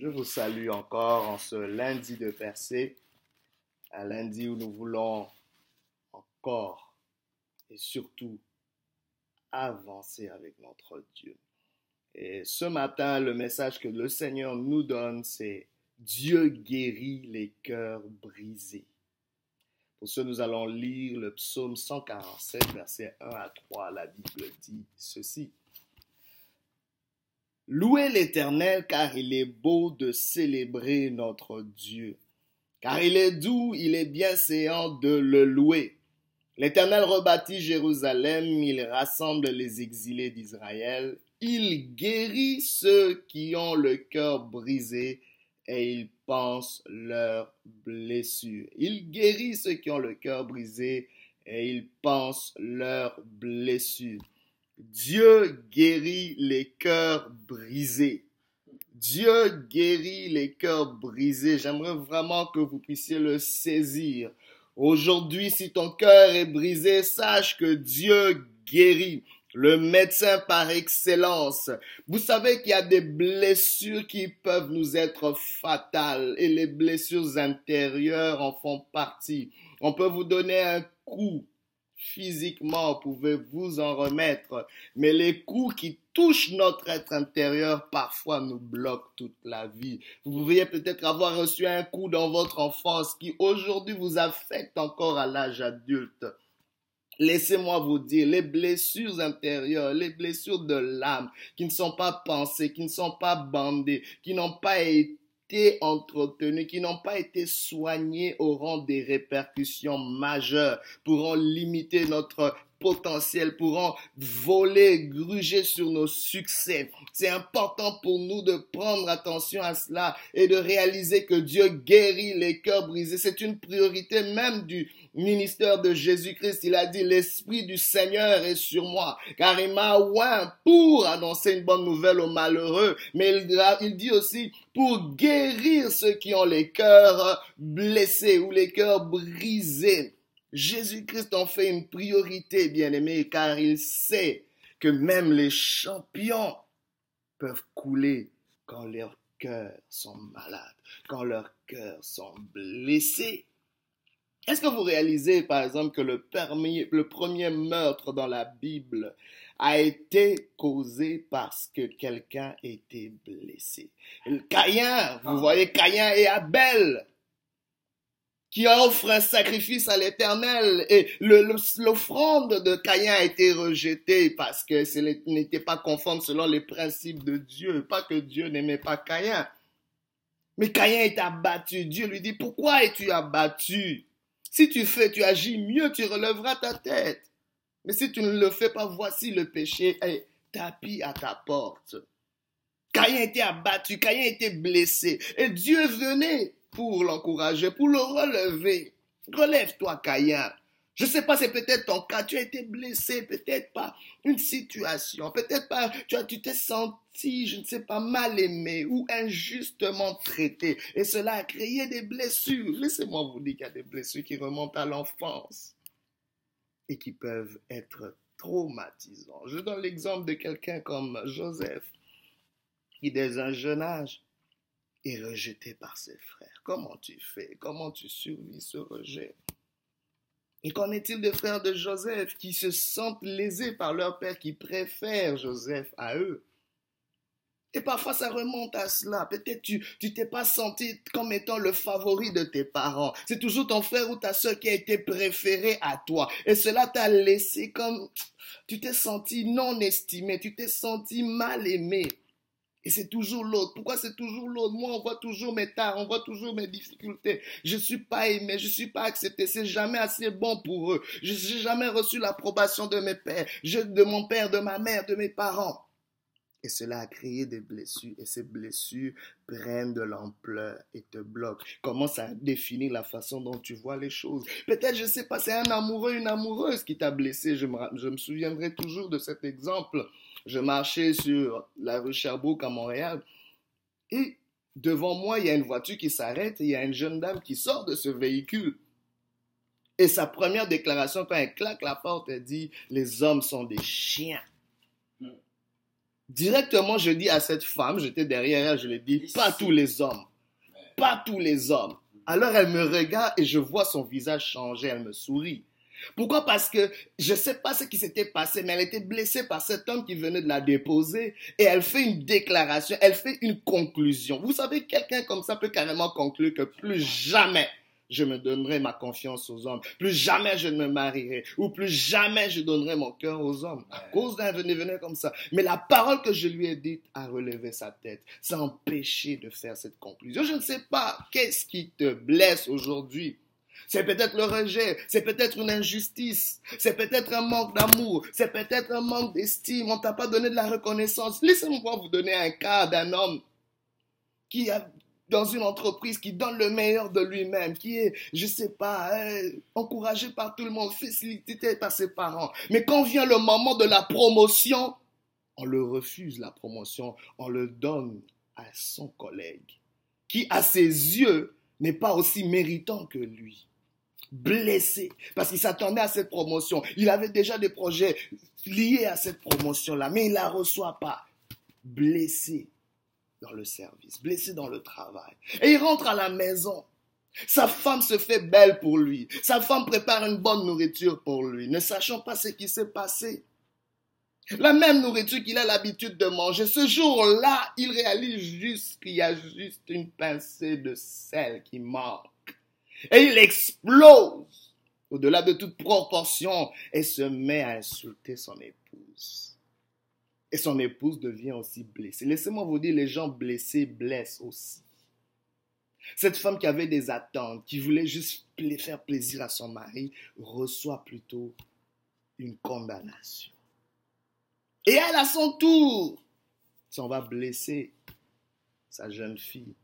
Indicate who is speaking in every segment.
Speaker 1: Je vous salue encore en ce lundi de percée, un lundi où nous voulons encore et surtout avancer avec notre Dieu. Et ce matin, le message que le Seigneur nous donne, c'est Dieu guérit les cœurs brisés. Pour ce, nous allons lire le psaume 147, versets 1 à 3. La Bible dit ceci. Louez l'Éternel car il est beau de célébrer notre Dieu. Car il est doux, il est bien séant de le louer. L'Éternel rebâtit Jérusalem, il rassemble les exilés d'Israël, il guérit ceux qui ont le cœur brisé et il pense leurs blessures. Il guérit ceux qui ont le cœur brisé et il pense leurs blessures. Dieu guérit les cœurs brisés. Dieu guérit les cœurs brisés. J'aimerais vraiment que vous puissiez le saisir. Aujourd'hui, si ton cœur est brisé, sache que Dieu guérit. Le médecin par excellence. Vous savez qu'il y a des blessures qui peuvent nous être fatales et les blessures intérieures en font partie. On peut vous donner un coup physiquement, pouvez vous en remettre, mais les coups qui touchent notre être intérieur parfois nous bloquent toute la vie. Vous pourriez peut-être avoir reçu un coup dans votre enfance qui aujourd'hui vous affecte encore à l'âge adulte. Laissez-moi vous dire, les blessures intérieures, les blessures de l'âme, qui ne sont pas pensées, qui ne sont pas bandées, qui n'ont pas été entretenus, qui n'ont pas été soignés auront des répercussions majeures, pourront limiter notre potentiel, pourront voler, gruger sur nos succès. C'est important pour nous de prendre attention à cela et de réaliser que Dieu guérit les cœurs brisés. C'est une priorité même du, ministère de Jésus-Christ, il a dit, l'Esprit du Seigneur est sur moi, car il m'a oint pour annoncer une bonne nouvelle aux malheureux, mais il, il dit aussi pour guérir ceux qui ont les cœurs blessés ou les cœurs brisés. Jésus-Christ en fait une priorité, bien-aimé, car il sait que même les champions peuvent couler quand leurs cœurs sont malades, quand leurs cœurs sont blessés. Est-ce que vous réalisez, par exemple, que le premier, le premier meurtre dans la Bible a été causé parce que quelqu'un était blessé? Caïn, vous voyez Caïn et Abel qui offrent un sacrifice à l'Éternel et l'offrande de Caïn a été rejetée parce que ce n'était pas conforme selon les principes de Dieu, pas que Dieu n'aimait pas Caïn. Mais Caïn est abattu. Dieu lui dit, pourquoi es-tu abattu? Si tu fais, tu agis mieux, tu relèveras ta tête. Mais si tu ne le fais pas, voici le péché est tapis à ta porte. Caïn était abattu, Caïn était blessé. Et Dieu venait pour l'encourager, pour le relever. Relève-toi, Caïn. Je ne sais pas, c'est peut-être ton cas. Tu as été blessé, peut-être pas une situation, peut-être pas, tu as, tu t'es senti, je ne sais pas, mal aimé ou injustement traité. Et cela a créé des blessures. Laissez-moi vous dire qu'il y a des blessures qui remontent à l'enfance et qui peuvent être traumatisantes. Je donne l'exemple de quelqu'un comme Joseph, qui dès un jeune âge est rejeté par ses frères. Comment tu fais? Comment tu survis ce rejet? Et qu'en est-il des frères de Joseph qui se sentent lésés par leur père, qui préfèrent Joseph à eux? Et parfois, ça remonte à cela. Peut-être tu, tu t'es pas senti comme étant le favori de tes parents. C'est toujours ton frère ou ta soeur qui a été préféré à toi. Et cela t'a laissé comme, tu t'es senti non estimé, tu t'es senti mal aimé. Et c'est toujours l'autre. Pourquoi c'est toujours l'autre? Moi, on voit toujours mes tares, on voit toujours mes difficultés. Je ne suis pas aimé, je ne suis pas accepté. C'est jamais assez bon pour eux. Je n'ai jamais reçu l'approbation de mes pères, de mon père, de ma mère, de mes parents. Et cela a créé des blessures. Et ces blessures prennent de l'ampleur et te bloquent. Commence à définir la façon dont tu vois les choses? Peut-être, je sais pas, c'est un amoureux, une amoureuse qui t'a blessé. Je me, je me souviendrai toujours de cet exemple je marchais sur la rue Sherbrooke à Montréal et devant moi, il y a une voiture qui s'arrête il y a une jeune dame qui sort de ce véhicule. Et sa première déclaration, quand elle claque la porte, elle dit Les hommes sont des chiens. Directement, je dis à cette femme, j'étais derrière elle, je lui dis, pas tous les hommes. Pas tous les hommes. Alors elle me regarde et je vois son visage changer, elle me sourit. Pourquoi? Parce que je ne sais pas ce qui s'était passé, mais elle était blessée par cet homme qui venait de la déposer et elle fait une déclaration, elle fait une conclusion. Vous savez, quelqu'un comme ça peut carrément conclure que plus jamais je me donnerai ma confiance aux hommes. Plus jamais je ne me marierai. Ou plus jamais je donnerai mon cœur aux hommes. À cause d'un venez comme ça. Mais la parole que je lui ai dite a relevé sa tête. Ça empêché de faire cette conclusion. Je ne sais pas qu'est-ce qui te blesse aujourd'hui. C'est peut-être le rejet, c'est peut-être une injustice, c'est peut-être un manque d'amour, c'est peut-être un manque d'estime, on t'a pas donné de la reconnaissance. Laissez-moi vous donner un cas d'un homme qui a dans une entreprise qui donne le meilleur de lui-même, qui est, je sais pas, hein, encouragé par tout le monde, félicité par ses parents. Mais quand vient le moment de la promotion, on le refuse la promotion, on le donne à son collègue, qui à ses yeux n'est pas aussi méritant que lui. Blessé, parce qu'il s'attendait à cette promotion. Il avait déjà des projets liés à cette promotion-là, mais il ne la reçoit pas. Blessé dans le service, blessé dans le travail. Et il rentre à la maison. Sa femme se fait belle pour lui. Sa femme prépare une bonne nourriture pour lui, ne sachant pas ce qui s'est passé. La même nourriture qu'il a l'habitude de manger. Ce jour-là, il réalise juste qu'il y a juste une pincée de sel qui manque. Et il explose au-delà de toute proportion et se met à insulter son épouse. Et son épouse devient aussi blessée. Laissez-moi vous dire, les gens blessés blessent aussi. Cette femme qui avait des attentes, qui voulait juste faire plaisir à son mari, reçoit plutôt une condamnation. Et elle, à son tour, s'en va blesser sa jeune fille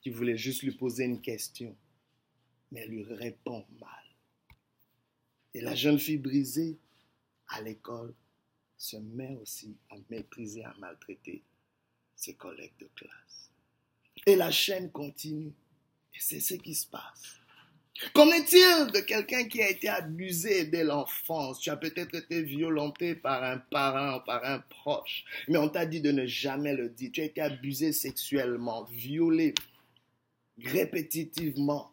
Speaker 1: qui voulait juste lui poser une question, mais elle lui répond mal. Et la jeune fille brisée à l'école se met aussi à mépriser, à maltraiter ses collègues de classe. Et la chaîne continue. Et c'est ce qui se passe. Qu'en est-il de quelqu'un qui a été abusé dès l'enfance? Tu as peut-être été violenté par un parent, par un proche, mais on t'a dit de ne jamais le dire. Tu as été abusé sexuellement, violé répétitivement.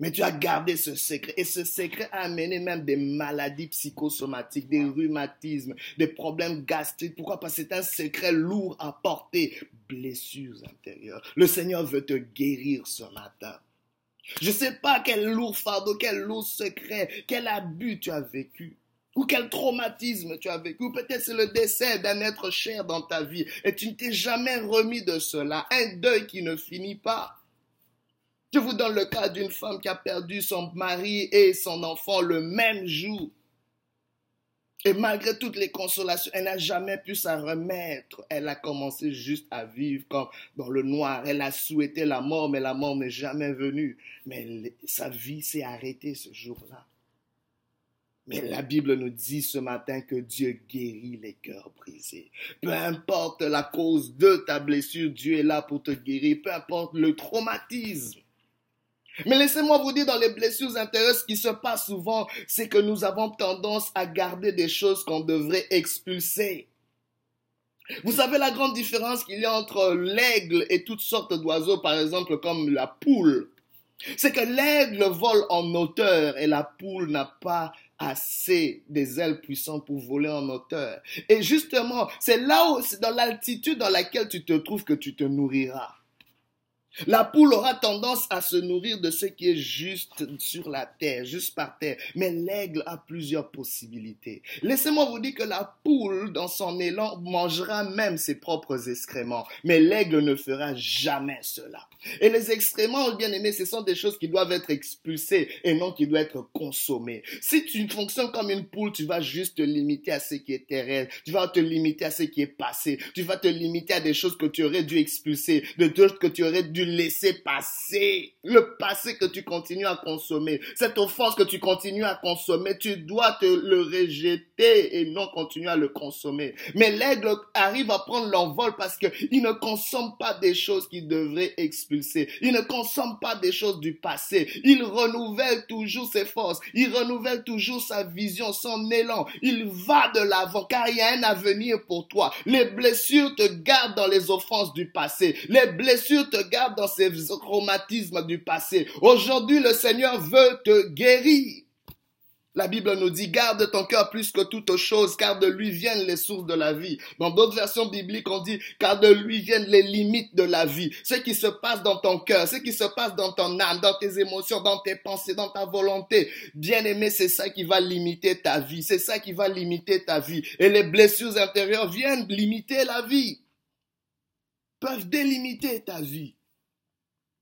Speaker 1: Mais tu as gardé ce secret. Et ce secret a amené même des maladies psychosomatiques, des rhumatismes, des problèmes gastriques. Pourquoi? Parce que c'est un secret lourd à porter. Blessures intérieures. Le Seigneur veut te guérir ce matin. Je ne sais pas quel lourd fardeau, quel lourd secret, quel abus tu as vécu. Ou quel traumatisme tu as vécu. Peut-être c'est le décès d'un être cher dans ta vie. Et tu ne t'es jamais remis de cela. Un deuil qui ne finit pas. Je vous donne le cas d'une femme qui a perdu son mari et son enfant le même jour. Et malgré toutes les consolations, elle n'a jamais pu s'en remettre. Elle a commencé juste à vivre comme dans le noir. Elle a souhaité la mort, mais la mort n'est jamais venue. Mais sa vie s'est arrêtée ce jour-là. Mais la Bible nous dit ce matin que Dieu guérit les cœurs brisés. Peu importe la cause de ta blessure, Dieu est là pour te guérir. Peu importe le traumatisme. Mais laissez-moi vous dire, dans les blessures intérieures, ce qui se passe souvent, c'est que nous avons tendance à garder des choses qu'on devrait expulser. Vous savez la grande différence qu'il y a entre l'aigle et toutes sortes d'oiseaux, par exemple comme la poule. C'est que l'aigle vole en hauteur et la poule n'a pas assez des ailes puissantes pour voler en hauteur. Et justement, c'est là où, dans l'altitude dans laquelle tu te trouves que tu te nourriras. La poule aura tendance à se nourrir de ce qui est juste sur la terre, juste par terre. Mais l'aigle a plusieurs possibilités. Laissez-moi vous dire que la poule, dans son élan, mangera même ses propres excréments. Mais l'aigle ne fera jamais cela. Et les excréments, bien aimés, ce sont des choses qui doivent être expulsées et non qui doivent être consommées. Si tu fonctionnes comme une poule, tu vas juste te limiter à ce qui est terrestre. Tu vas te limiter à ce qui est passé. Tu vas te limiter à des choses que tu aurais dû expulser, de choses que tu aurais dû du laisser passer. Le passé que tu continues à consommer, cette offense que tu continues à consommer, tu dois te le rejeter et non continuer à le consommer. Mais l'aigle arrive à prendre l'envol parce qu'il ne consomme pas des choses qu'il devrait expulser. Il ne consomme pas des choses du passé. Il renouvelle toujours ses forces. Il renouvelle toujours sa vision, son élan. Il va de l'avant car il y a un avenir pour toi. Les blessures te gardent dans les offenses du passé. Les blessures te gardent dans ces traumatismes du passé. Aujourd'hui, le Seigneur veut te guérir. La Bible nous dit, garde ton cœur plus que toute chose, car de lui viennent les sources de la vie. Dans d'autres versions bibliques, on dit, car de lui viennent les limites de la vie. Ce qui se passe dans ton cœur, ce qui se passe dans ton âme, dans tes émotions, dans tes pensées, dans ta volonté. Bien aimé, c'est ça qui va limiter ta vie. C'est ça qui va limiter ta vie. Et les blessures intérieures viennent limiter la vie. Peuvent délimiter ta vie.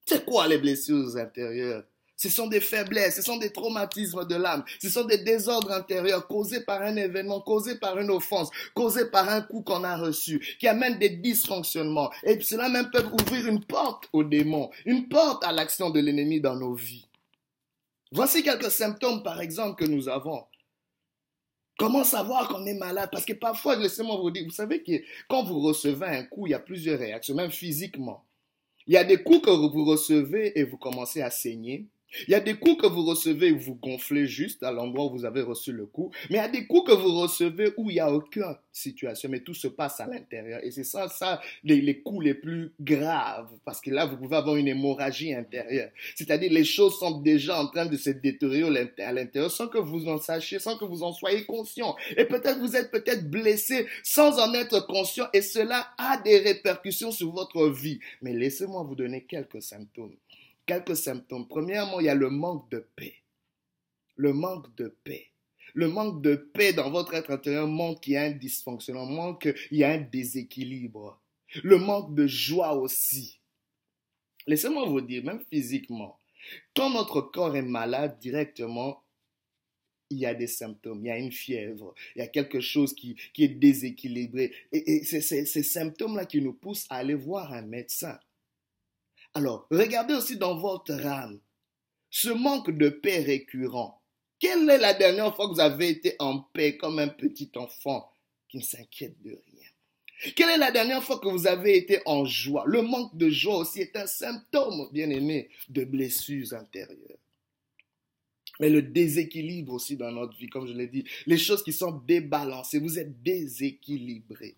Speaker 1: C'est quoi les blessures intérieures? Ce sont des faiblesses, ce sont des traumatismes de l'âme, ce sont des désordres intérieurs causés par un événement, causés par une offense, causés par un coup qu'on a reçu, qui amènent des dysfonctionnements. Et cela même peut ouvrir une porte aux démons, une porte à l'action de l'ennemi dans nos vies. Voici quelques symptômes, par exemple, que nous avons. Comment savoir qu'on est malade? Parce que parfois, laissez-moi vous dire, vous savez que quand vous recevez un coup, il y a plusieurs réactions, même physiquement. Il y a des coups que vous recevez et vous commencez à saigner. Il y a des coups que vous recevez où vous gonflez juste à l'endroit où vous avez reçu le coup, mais il y a des coups que vous recevez où il n'y a aucune situation, mais tout se passe à l'intérieur. Et c'est ça, ça, les, coups les plus graves, parce que là, vous pouvez avoir une hémorragie intérieure. C'est-à-dire, les choses sont déjà en train de se détériorer à l'intérieur sans que vous en sachiez, sans que vous en soyez conscient. Et peut-être vous êtes peut-être blessé sans en être conscient, et cela a des répercussions sur votre vie. Mais laissez-moi vous donner quelques symptômes quelques symptômes. Premièrement, il y a le manque de paix. Le manque de paix. Le manque de paix dans votre être intérieur montre qu'il y a un dysfonctionnement, montre qu'il y a un déséquilibre. Le manque de joie aussi. Laissez-moi vous dire, même physiquement, quand notre corps est malade directement, il y a des symptômes, il y a une fièvre, il y a quelque chose qui, est déséquilibré. Et c'est ces symptômes-là qui nous poussent à aller voir un médecin. Alors, regardez aussi dans votre âme ce manque de paix récurrent. Quelle est la dernière fois que vous avez été en paix comme un petit enfant qui ne s'inquiète de rien? Quelle est la dernière fois que vous avez été en joie? Le manque de joie aussi est un symptôme, bien aimé, de blessures intérieures. Mais le déséquilibre aussi dans notre vie, comme je l'ai dit, les choses qui sont débalancées, vous êtes déséquilibré.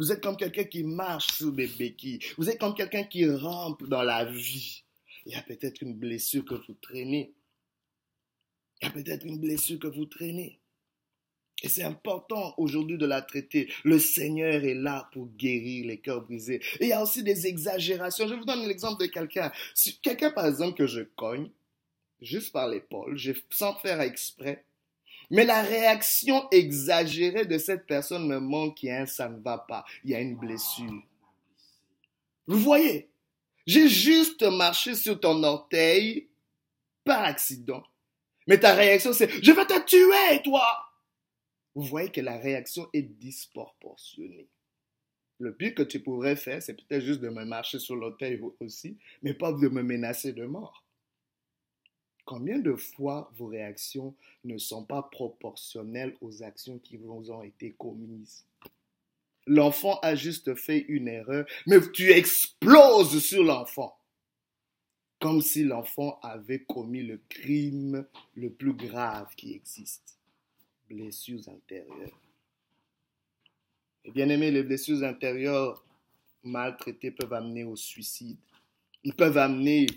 Speaker 1: Vous êtes comme quelqu'un qui marche sur des béquilles. Vous êtes comme quelqu'un qui rampe dans la vie. Il y a peut-être une blessure que vous traînez. Il y a peut-être une blessure que vous traînez. Et c'est important aujourd'hui de la traiter. Le Seigneur est là pour guérir les cœurs brisés. Et il y a aussi des exagérations. Je vous donne l'exemple de quelqu'un. quelqu'un, par exemple, que je cogne, juste par l'épaule, sans faire exprès, mais la réaction exagérée de cette personne me montre qu'il y a ça ne va pas, il y a une blessure. Vous voyez, j'ai juste marché sur ton orteil par accident. Mais ta réaction c'est je vais te tuer, toi. Vous voyez que la réaction est disproportionnée. Le pire que tu pourrais faire, c'est peut-être juste de me marcher sur l'orteil aussi, mais pas de me menacer de mort. Combien de fois vos réactions ne sont pas proportionnelles aux actions qui vous ont été commises? L'enfant a juste fait une erreur, mais tu exploses sur l'enfant. Comme si l'enfant avait commis le crime le plus grave qui existe. Blessures intérieures. Et bien aimé, les blessures intérieures maltraitées peuvent amener au suicide. Ils peuvent amener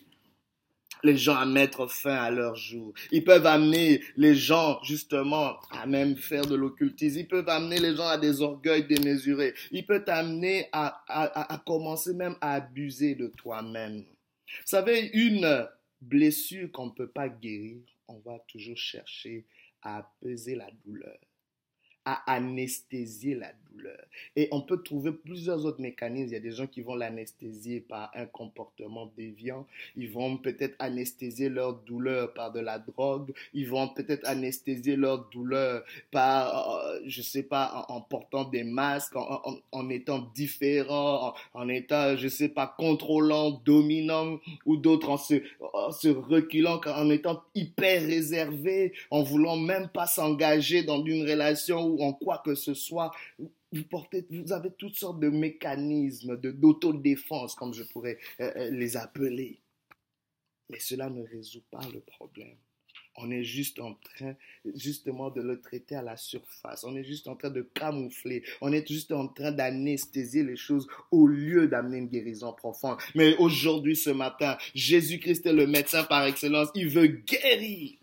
Speaker 1: les gens à mettre fin à leur jour. Ils peuvent amener les gens justement à même faire de l'occultisme. Ils peuvent amener les gens à des orgueils démesurés. Ils peuvent t'amener à, à, à, commencer même à abuser de toi-même. Vous savez, une blessure qu'on ne peut pas guérir, on va toujours chercher à apaiser la douleur, à anesthésier la douleur Et on peut trouver plusieurs autres mécanismes. Il y a des gens qui vont l'anesthésier par un comportement déviant. Ils vont peut-être anesthésier leur douleur par de la drogue. Ils vont peut-être anesthésier leur douleur par, euh, je sais pas, en, portant des masques, en, étant différent, en, étant, je sais pas, contrôlant, dominant, ou d'autres en se, en se reculant, en étant hyper réservé, en voulant même pas s'engager dans une relation ou en quoi que ce soit. Vous, portez, vous avez toutes sortes de mécanismes d'autodéfense, comme je pourrais euh, euh, les appeler. Mais cela ne résout pas le problème. On est juste en train, justement, de le traiter à la surface. On est juste en train de camoufler. On est juste en train d'anesthésier les choses au lieu d'amener une guérison profonde. Mais aujourd'hui, ce matin, Jésus-Christ est le médecin par excellence. Il veut guérir.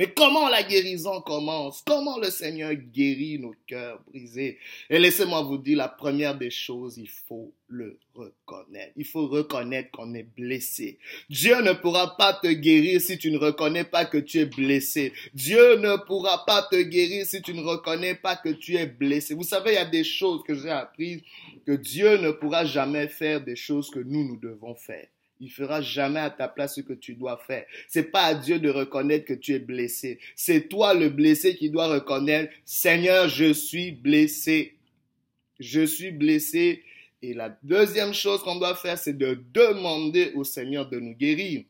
Speaker 1: Mais comment la guérison commence? Comment le Seigneur guérit nos cœurs brisés? Et laissez-moi vous dire, la première des choses, il faut le reconnaître. Il faut reconnaître qu'on est blessé. Dieu ne pourra pas te guérir si tu ne reconnais pas que tu es blessé. Dieu ne pourra pas te guérir si tu ne reconnais pas que tu es blessé. Vous savez, il y a des choses que j'ai apprises que Dieu ne pourra jamais faire des choses que nous, nous devons faire. Il fera jamais à ta place ce que tu dois faire. C'est pas à Dieu de reconnaître que tu es blessé. C'est toi le blessé qui doit reconnaître, Seigneur, je suis blessé. Je suis blessé. Et la deuxième chose qu'on doit faire, c'est de demander au Seigneur de nous guérir.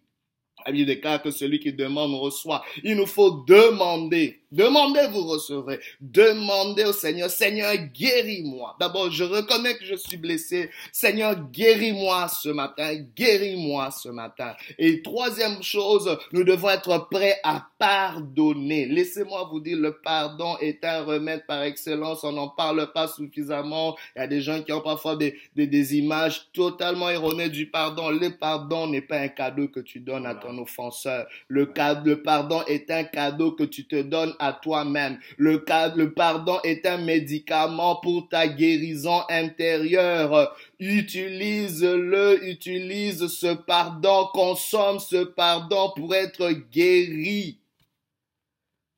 Speaker 1: La Bible déclare que celui qui demande reçoit. Il nous faut demander. Demandez, vous recevrez. Demandez au Seigneur, Seigneur, guéris-moi. D'abord, je reconnais que je suis blessé. Seigneur, guéris-moi ce matin. Guéris-moi ce matin. Et troisième chose, nous devons être prêts à pardonner. Laissez-moi vous dire, le pardon est un remède par excellence. On n'en parle pas suffisamment. Il y a des gens qui ont parfois des, des, des images totalement erronées du pardon. Le pardon n'est pas un cadeau que tu donnes à ton offenseur. Le, le pardon est un cadeau que tu te donnes à toi-même. Le, le pardon est un médicament pour ta guérison intérieure. Utilise-le, utilise ce pardon, consomme ce pardon pour être guéri.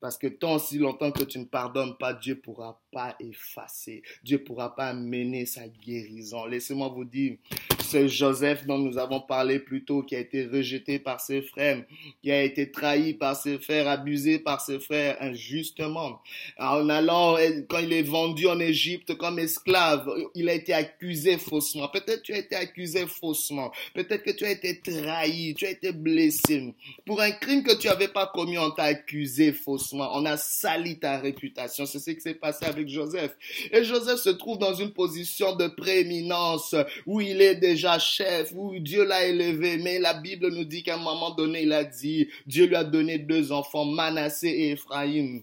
Speaker 1: Parce que tant si longtemps que tu ne pardonnes pas, Dieu pourra pas effacer. Dieu pourra pas mener sa guérison. Laissez-moi vous dire, c'est Joseph dont nous avons parlé plus tôt, qui a été rejeté par ses frères, qui a été trahi par ses frères, abusé par ses frères injustement. En allant, quand il est vendu en Égypte comme esclave, il a été accusé faussement. Peut-être tu as été accusé faussement. Peut-être que tu as été trahi, tu as été blessé. Pour un crime que tu n'avais pas commis, on t'a accusé faussement. On a sali ta réputation. C'est ce qui s'est passé avec Joseph. Et Joseph se trouve dans une position de prééminence où il est déjà chef, où Dieu l'a élevé. Mais la Bible nous dit qu'à un moment donné, il a dit, Dieu lui a donné deux enfants, Manassé et Ephraim.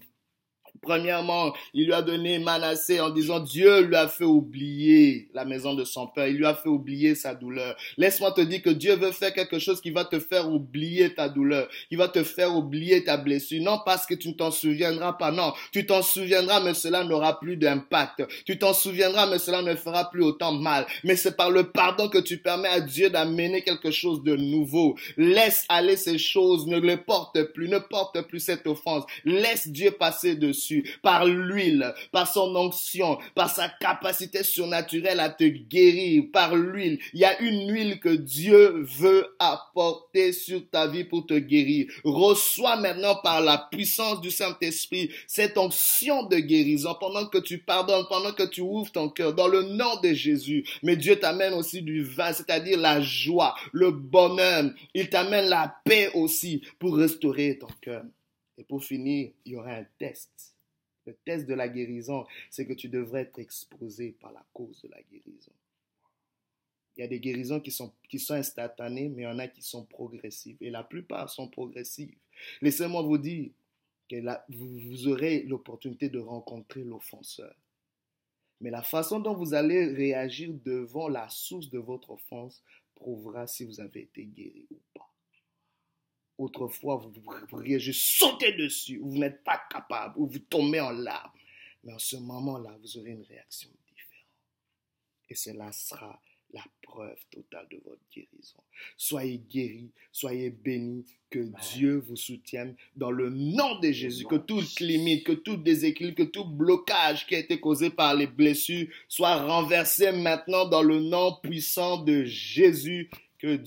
Speaker 1: Premièrement, il lui a donné Manassé en disant Dieu lui a fait oublier la maison de son père. Il lui a fait oublier sa douleur. Laisse-moi te dire que Dieu veut faire quelque chose qui va te faire oublier ta douleur, qui va te faire oublier ta blessure. Non parce que tu ne t'en souviendras pas. Non, tu t'en souviendras, mais cela n'aura plus d'impact. Tu t'en souviendras, mais cela ne fera plus autant mal. Mais c'est par le pardon que tu permets à Dieu d'amener quelque chose de nouveau. Laisse aller ces choses, ne les porte plus, ne porte plus cette offense. Laisse Dieu passer dessus par l'huile, par son onction, par sa capacité surnaturelle à te guérir, par l'huile. Il y a une huile que Dieu veut apporter sur ta vie pour te guérir. Reçois maintenant par la puissance du Saint-Esprit cette onction de guérison pendant que tu pardonnes, pendant que tu ouvres ton cœur dans le nom de Jésus. Mais Dieu t'amène aussi du vin, c'est-à-dire la joie, le bonheur. Il t'amène la paix aussi pour restaurer ton cœur. Et pour finir, il y aura un test. Le test de la guérison, c'est que tu devrais être exposé par la cause de la guérison. Il y a des guérisons qui sont, instantanées, mais il y en a qui sont progressives. Et la plupart sont progressives. Laissez-moi vous dire que vous aurez l'opportunité de rencontrer l'offenseur. Mais la façon dont vous allez réagir devant la source de votre offense prouvera si vous avez été guéri ou pas. Autrefois, vous pourriez juste sauter dessus, vous n'êtes pas capable, ou vous tombez en larmes. Mais en ce moment-là, vous aurez une réaction différente. Et cela sera la preuve totale de votre guérison. Soyez guéris, soyez bénis, que Dieu vous soutienne dans le nom de Jésus, que toute limite, que tout déséquilibre, que tout blocage qui a été causé par les blessures soit renversé maintenant dans le nom puissant de Jésus, que Dieu